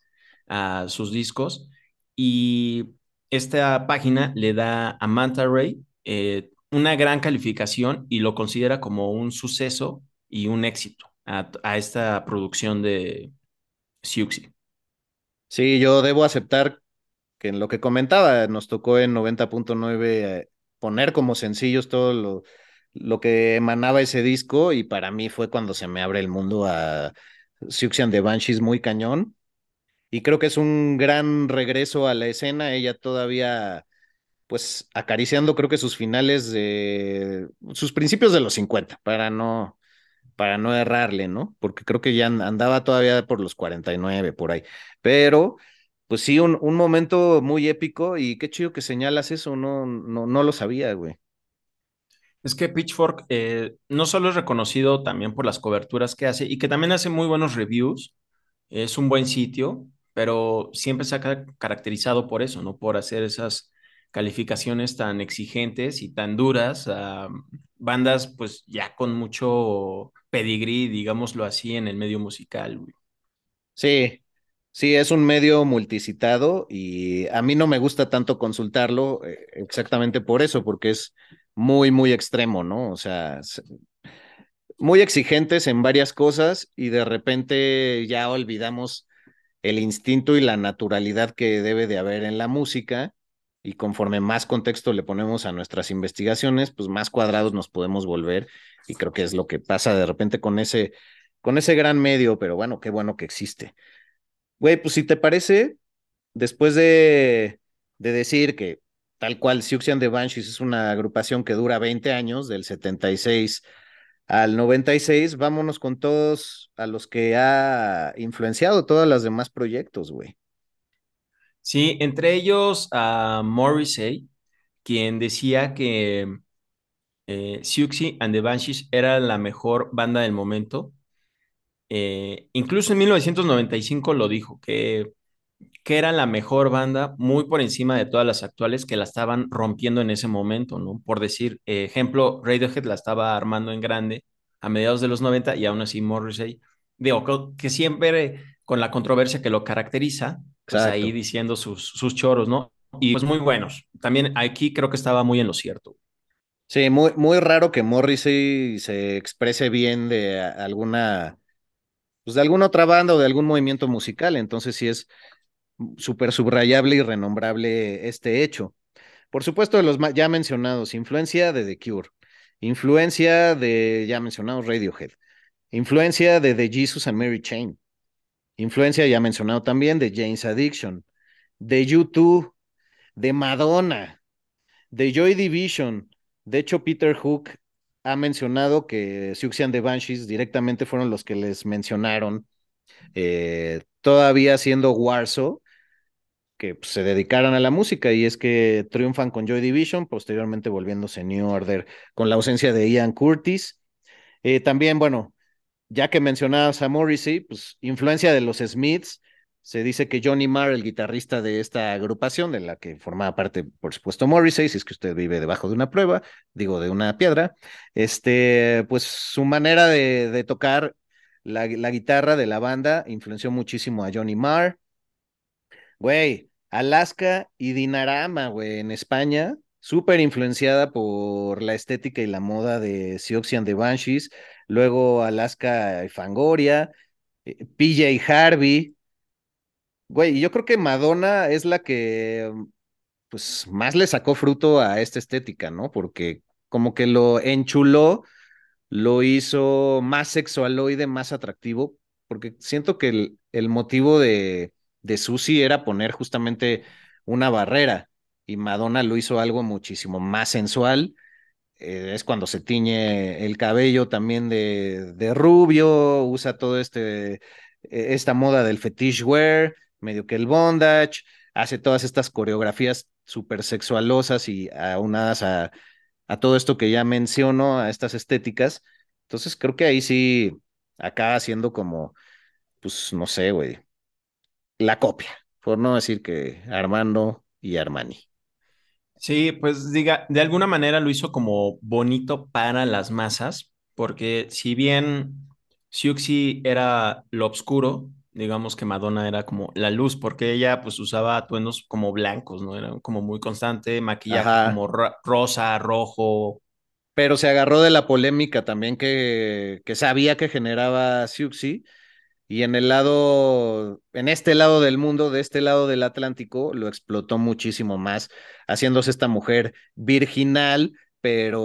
a sus discos. Y esta página le da a Manta Ray eh, una gran calificación y lo considera como un suceso y un éxito a, esta producción de Siuxi. Sí, yo debo aceptar que en lo que comentaba, nos tocó en 90.9 eh, poner como sencillos todo lo, lo que emanaba ese disco y para mí fue cuando se me abre el mundo a Siuxian de Banshees muy cañón. Y creo que es un gran regreso a la escena, ella todavía pues acariciando creo que sus finales de sus principios de los 50 para no para no errarle, ¿no? Porque creo que ya andaba todavía por los 49 por ahí. Pero pues sí, un, un momento muy épico y qué chido que señalas eso, no no no lo sabía, güey. Es que Pitchfork eh, no solo es reconocido también por las coberturas que hace y que también hace muy buenos reviews, es un buen sitio, pero siempre se ha caracterizado por eso, ¿no? Por hacer esas calificaciones tan exigentes y tan duras a bandas pues ya con mucho pedigrí, digámoslo así, en el medio musical. Sí, sí, es un medio multicitado y a mí no me gusta tanto consultarlo eh, exactamente por eso, porque es muy, muy extremo, ¿no? O sea, muy exigentes en varias cosas y de repente ya olvidamos el instinto y la naturalidad que debe de haber en la música y conforme más contexto le ponemos a nuestras investigaciones, pues más cuadrados nos podemos volver y creo que es lo que pasa de repente con ese con ese gran medio, pero bueno, qué bueno que existe. Güey, pues si te parece, después de, de decir que tal cual Siouxian de Banshees es una agrupación que dura 20 años, del 76 al 96, vámonos con todos a los que ha influenciado todos los demás proyectos, güey. Sí, entre ellos a Morrissey, quien decía que eh, Siouxsie and the Banshees era la mejor banda del momento. Eh, incluso en 1995 lo dijo, que que era la mejor banda, muy por encima de todas las actuales que la estaban rompiendo en ese momento, ¿no? Por decir, eh, ejemplo, Radiohead la estaba armando en grande a mediados de los 90 y aún así Morrissey, digo, que siempre con la controversia que lo caracteriza, pues ahí diciendo sus, sus choros, ¿no? Y pues muy buenos. También aquí creo que estaba muy en lo cierto. Sí, muy, muy raro que Morrissey se exprese bien de alguna, pues de alguna otra banda o de algún movimiento musical. Entonces sí es, súper subrayable y renombrable este hecho. Por supuesto, de los ya mencionados, influencia de The Cure, influencia de ya mencionados Radiohead, influencia de The Jesus and Mary Chain, influencia ya mencionado también de James Addiction, de U2, de Madonna, de Joy Division. De hecho, Peter Hook ha mencionado que Siouxian de Banshees directamente fueron los que les mencionaron, eh, todavía siendo Warsaw, que pues, se dedicaran a la música y es que triunfan con Joy Division, posteriormente volviéndose New Order con la ausencia de Ian Curtis. Eh, también, bueno, ya que mencionabas a Morrissey, pues influencia de los Smiths, se dice que Johnny Marr, el guitarrista de esta agrupación, de la que formaba parte, por supuesto, Morrissey, si es que usted vive debajo de una prueba, digo, de una piedra, este, pues su manera de, tocar la, la, guitarra de la banda influenció muchísimo a Johnny Marr. Güey, Alaska y Dinarama, güey, en España, súper influenciada por la estética y la moda de Siouxian de Banshees, luego Alaska y Fangoria, eh, PJ Harvey. Güey, yo creo que Madonna es la que pues más le sacó fruto a esta estética, ¿no? Porque como que lo enchuló, lo hizo más sexualoide, más atractivo, porque siento que el, el motivo de, de Susi era poner justamente una barrera y Madonna lo hizo algo muchísimo más sensual. Eh, es cuando se tiñe el cabello también de, de rubio, usa todo este, e, esta moda del fetish wear, medio que el bondage, hace todas estas coreografías súper sexualosas y aunadas a, a todo esto que ya menciono, a estas estéticas. Entonces creo que ahí sí acaba siendo como, pues no sé, güey, la copia, por no decir que Armando y Armani. Sí, pues diga, de alguna manera lo hizo como bonito para las masas, porque si bien Siuxi era lo oscuro, digamos que Madonna era como la luz, porque ella pues usaba atuendos como blancos, ¿no? Era como muy constante, maquillaje Ajá. como ro- rosa, rojo. Pero se agarró de la polémica también que, que sabía que generaba Siuxi. Y en el lado, en este lado del mundo, de este lado del Atlántico, lo explotó muchísimo más, haciéndose esta mujer virginal, pero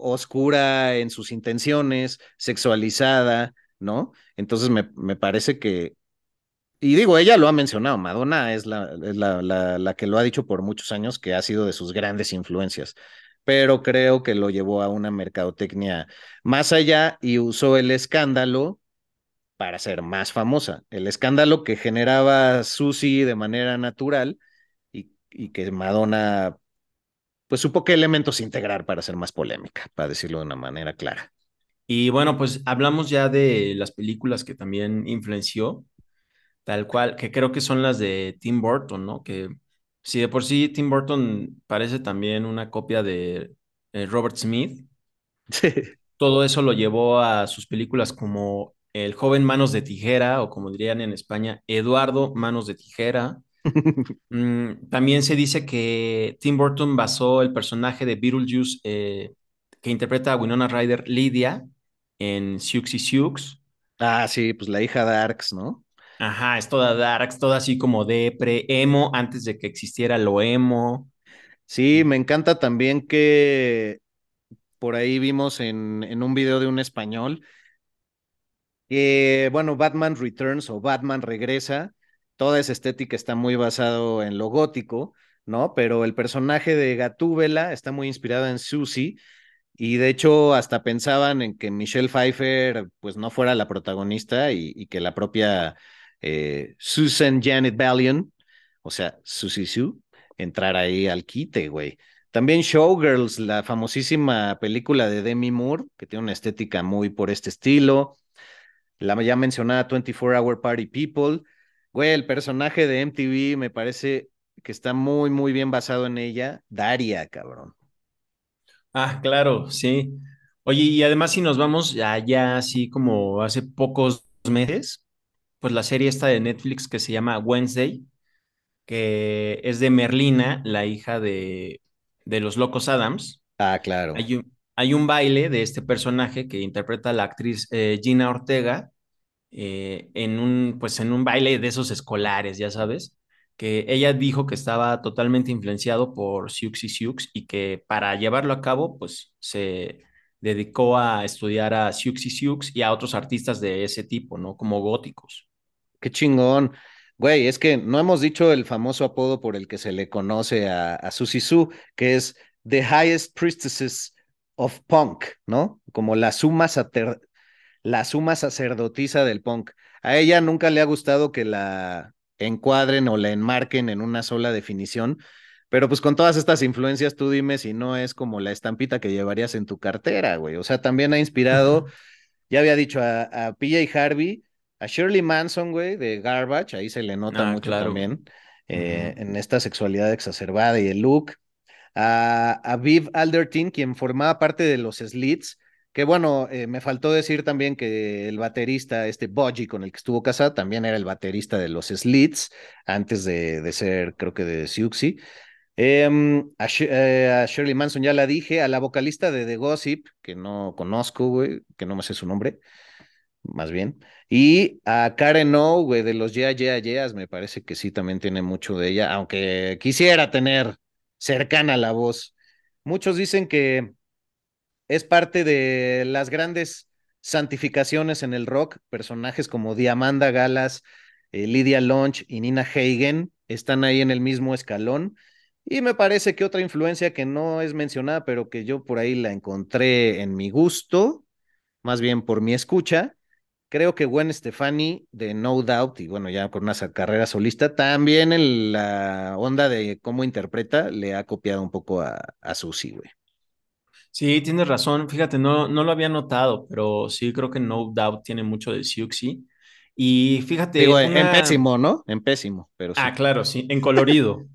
oscura en sus intenciones, sexualizada, ¿no? Entonces me, me parece que, y digo, ella lo ha mencionado, Madonna es, la, la, la, la que lo ha dicho por muchos años, que ha sido de sus grandes influencias, pero creo que lo llevó a una mercadotecnia más allá y usó el escándalo para ser más famosa. El escándalo que generaba Susi de manera natural y, y, que Madonna, pues supo qué elementos integrar para ser más polémica, para decirlo de una manera clara. Y bueno, pues hablamos ya de las películas que también influenció, tal cual, que creo que son las de Tim Burton, ¿no? Que si de por sí Tim Burton parece también una copia de eh, Robert Smith, Sí. todo eso lo llevó a sus películas como El joven Manos de Tijera, o como dirían en España, Eduardo Manos de Tijera. Mm, también se dice que Tim Burton basó el personaje de Beetlejuice eh, que interpreta a Winona Ryder, Lydia, en Siouxsie Sioux. Ah, sí, pues la hija de Arx, ¿no? Ajá, es toda darks, toda así como depre, emo, antes de que existiera lo emo. Sí, me encanta también que por ahí vimos en, en un video de un español que, bueno, Batman Returns o Batman regresa, toda esa estética está muy basado en lo gótico, ¿no? Pero el personaje de Gatúbela está muy inspirado en Susie y de hecho hasta pensaban en que Michelle Pfeiffer pues no fuera la protagonista y, que la propia eh, Susan Janet Ballion, o sea, Susie Sue, entrara ahí al quite, güey. También Showgirls, la famosísima película de Demi Moore, que tiene una estética muy por este estilo. La ya mencionada 24 Hour Party People. Güey, el personaje de MTV me parece que está muy, muy bien basado en ella. Daria, cabrón. Ah, claro, sí. Oye, y además si nos vamos ya así como hace pocos meses, pues la serie esta de Netflix que se llama Wednesday, que es de Merlina, la hija de, de los Locos Adams. Ah, claro. Hay un, hay un baile de este personaje que interpreta la actriz eh, Gina Ortega eh, en un, pues en un baile de esos escolares, ya sabes, que ella dijo que estaba totalmente influenciado por Siouxsie Sioux y que para llevarlo a cabo, pues se dedicó a estudiar a Siouxsie Sioux y a otros artistas de ese tipo, ¿no? Como góticos. Qué chingón. Güey, es que no hemos dicho el famoso apodo por el que se le conoce a, a Sue, que es The Highest Priestesses of Punk, ¿no? Como la suma, sater, la suma sacerdotisa del punk. A ella nunca le ha gustado que la encuadren o la enmarquen en una sola definición, pero pues con todas estas influencias, tú dime si no es como la estampita que llevarías en tu cartera, güey. O sea, también ha inspirado, ya había dicho, a, a PJ Harvey, a Shirley Manson, güey, de Garbage, ahí se le nota Ah, mucho claro. también eh, en esta sexualidad exacerbada y el look. A, Viv Alderton, quien formaba parte de los Slits, que bueno, eh, me faltó decir también que el baterista, este Budgie con el que estuvo casada, también era el baterista de los Slits, antes de, ser, creo que de Siouxsie. Em, a, eh, a Shirley Manson ya la dije, a la vocalista de The Gossip, que no conozco, güey, que no me sé su nombre, más bien. Y a Karen O, güey, de los Yeah, Yeah, Yeahs, me parece que sí también tiene mucho de ella, aunque quisiera tener cercana la voz. Muchos dicen que es parte de las grandes santificaciones en el rock. Personajes como Diamanda Galas, eh, Lydia Lunch y Nina Hagen están ahí en el mismo escalón. Y me parece que otra influencia que no es mencionada, pero que yo por ahí la encontré en mi gusto, más bien por mi escucha, creo que Gwen Stefani de No Doubt, y bueno, ya con una carrera solista, también en la onda de cómo interpreta, le ha copiado un poco a, a Susie, güey. Sí, tienes razón. Fíjate, no, no lo había notado, pero sí creo que No Doubt tiene mucho de Siouxsie. Y fíjate, Digo, en, pésimo, ¿no? En pésimo, pero sí. Ah, claro, sí, en colorido.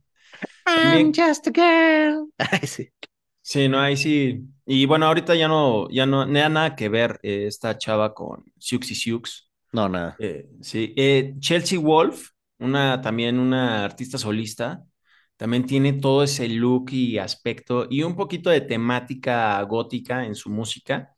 I'm También, just a girl. Ay, sí. sí, no, ahí sí. Y bueno, ahorita ya no, ya no, no nada que ver eh, esta chava con Siux y Siux. No, nada. Eh, sí. Eh, Chelsea Wolf, una, también una artista solista, también tiene todo ese look y aspecto y un poquito de temática gótica en su música.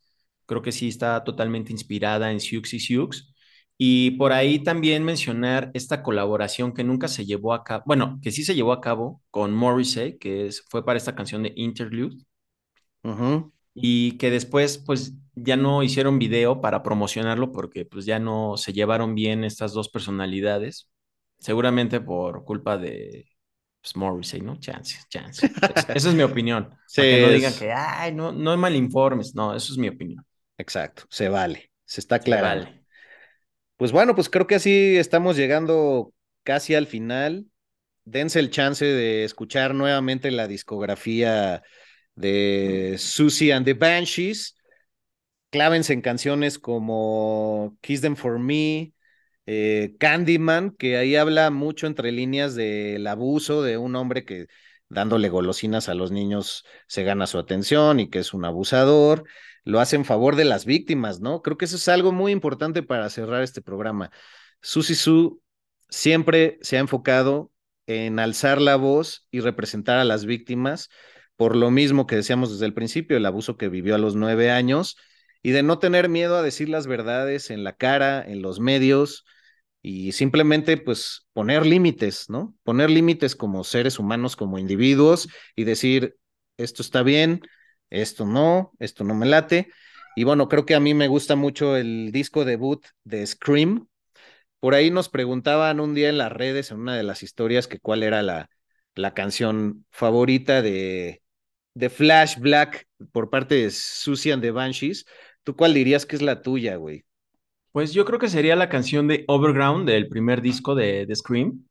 Creo que sí está totalmente inspirada en Siux y Siux. Y por ahí también mencionar esta colaboración que nunca se llevó a cabo, bueno, que sí se llevó a cabo con Morrissey, que es, fue para esta canción de Interlude. Y que después, pues, ya no hicieron video para promocionarlo porque, pues, ya no se llevaron bien estas dos personalidades. Seguramente por culpa de pues, Morrissey, ¿no? Chance, chance. Esa es mi opinión. Sí, que no digan que, ay, no, no mal informes. No, eso es mi opinión. Exacto, se vale, se está aclarando. vale. Pues bueno, pues creo que así estamos llegando casi al final. Dense el chance de escuchar nuevamente la discografía de Susie and the Banshees. Clávense en canciones como Kiss Them For Me, eh, Candyman, que ahí habla mucho entre líneas del abuso de un hombre que dándole golosinas a los niños se gana su atención y que es un abusador, lo hace en favor de las víctimas, ¿no? Creo que eso es algo muy importante para cerrar este programa. Susi Su siempre se ha enfocado en alzar la voz y representar a las víctimas por lo mismo que decíamos desde el principio, el abuso que vivió a los nueve años y de no tener miedo a decir las verdades en la cara, en los medios y simplemente pues poner límites, ¿no? Poner límites como seres humanos, como individuos y decir, esto está bien, esto no, esto no me late. Y bueno, creo que a mí me gusta mucho el disco debut de Scream. Por ahí nos preguntaban un día en las redes, en una de las historias, que cuál era la, la canción favorita de, de Flash Black por parte de Susie and the Banshees. ¿Tú cuál dirías que es la tuya, güey? Pues yo creo que sería la canción de Overground del primer disco de, de Scream.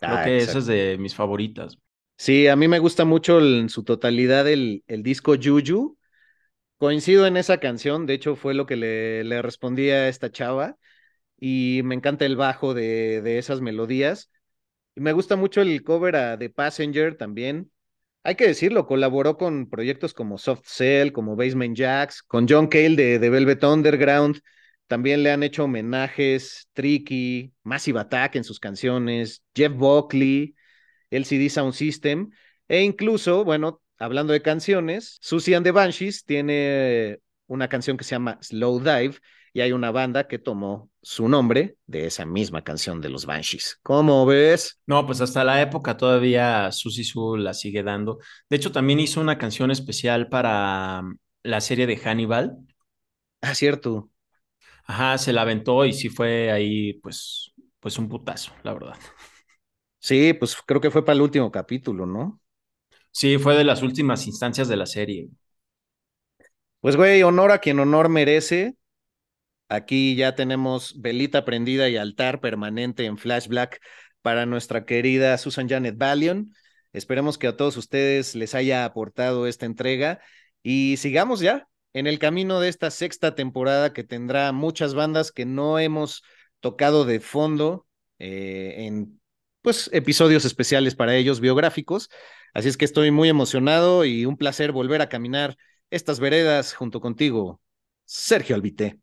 Creo ah, que esa es de mis favoritas. Sí, a mí me gusta mucho en su totalidad el, el disco Juju. Coincido en esa canción, de hecho fue lo que le, le respondí a esta chava y me encanta el bajo de, de esas melodías. Y me gusta mucho el cover a The Passenger también hay que decirlo, colaboró con proyectos como Soft Cell, como Basement Jacks, con John Cale de, de Velvet Underground. También le han hecho homenajes, Tricky, Massive Attack en sus canciones, Jeff Buckley, LCD Sound System, e incluso, bueno, hablando de canciones, Susie and the Banshees tiene una canción que se llama Slow Dive, y hay una banda que tomó su nombre de esa misma canción de los Banshees. ¿Cómo ves? No, pues hasta la época todavía Susi Su la sigue dando. De hecho, también hizo una canción especial para mm, la serie de Hannibal. Ah, cierto. Ajá, se la aventó y sí fue ahí, pues, pues un putazo, la verdad. Sí, pues creo que fue para el último capítulo, ¿no? Sí, fue de las últimas instancias de la serie. Pues, güey, honor a quien honor merece. Aquí ya tenemos velita prendida y altar permanente en Flash Black para nuestra querida Susan Janet Ballion. Esperemos que a todos ustedes les haya aportado esta entrega y sigamos ya en el camino de esta sexta temporada que tendrá muchas bandas que no hemos tocado de fondo eh, en pues episodios especiales para ellos biográficos. Así es que estoy muy emocionado y un placer volver a caminar estas veredas junto contigo, Sergio Albité.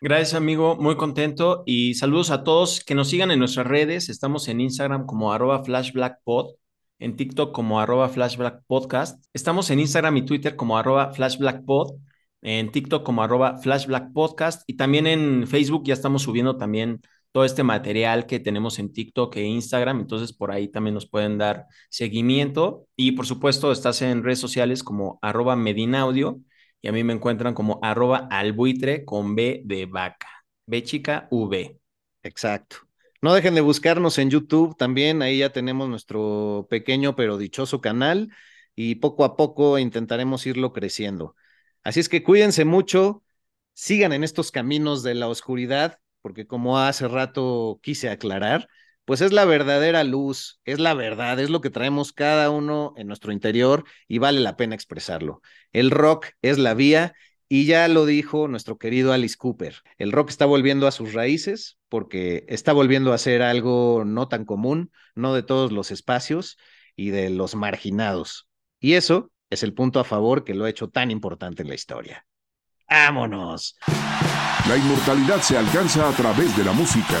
Gracias, amigo. Muy contento. Y saludos a todos que nos sigan en nuestras redes. Estamos en Instagram como arroba flashblackpod, en TikTok como arroba flashblackpodcast. Estamos en Instagram y Twitter como arroba flashblackpod, en TikTok como arroba flashblackpodcast y también en Facebook ya estamos subiendo también todo este material que tenemos en TikTok e Instagram. Entonces por ahí también nos pueden dar seguimiento. Y por supuesto estás en redes sociales como arroba medinaudio y a mí me encuentran como arroba albuitre con B de vaca. B chica V. Exacto. No dejen de buscarnos en YouTube también, ahí ya tenemos nuestro pequeño pero dichoso canal y poco a poco intentaremos irlo creciendo. Así es que cuídense mucho, sigan en estos caminos de la oscuridad, porque como hace rato quise aclarar, pues es la verdadera luz, es la verdad, es lo que traemos cada uno en nuestro interior y vale la pena expresarlo. El rock es la vía y ya lo dijo nuestro querido Alice Cooper. El rock está volviendo a sus raíces porque está volviendo a ser algo no tan común, no de todos los espacios y de los marginados. Y eso es el punto a favor que lo ha hecho tan importante en la historia. ¡Vámonos! La inmortalidad se alcanza a través de la música.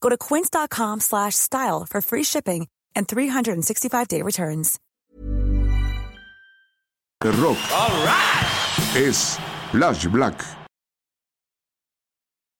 Go to quince.com slash style for free shipping and 365-day returns. The Rock. All right. Es Flash Black.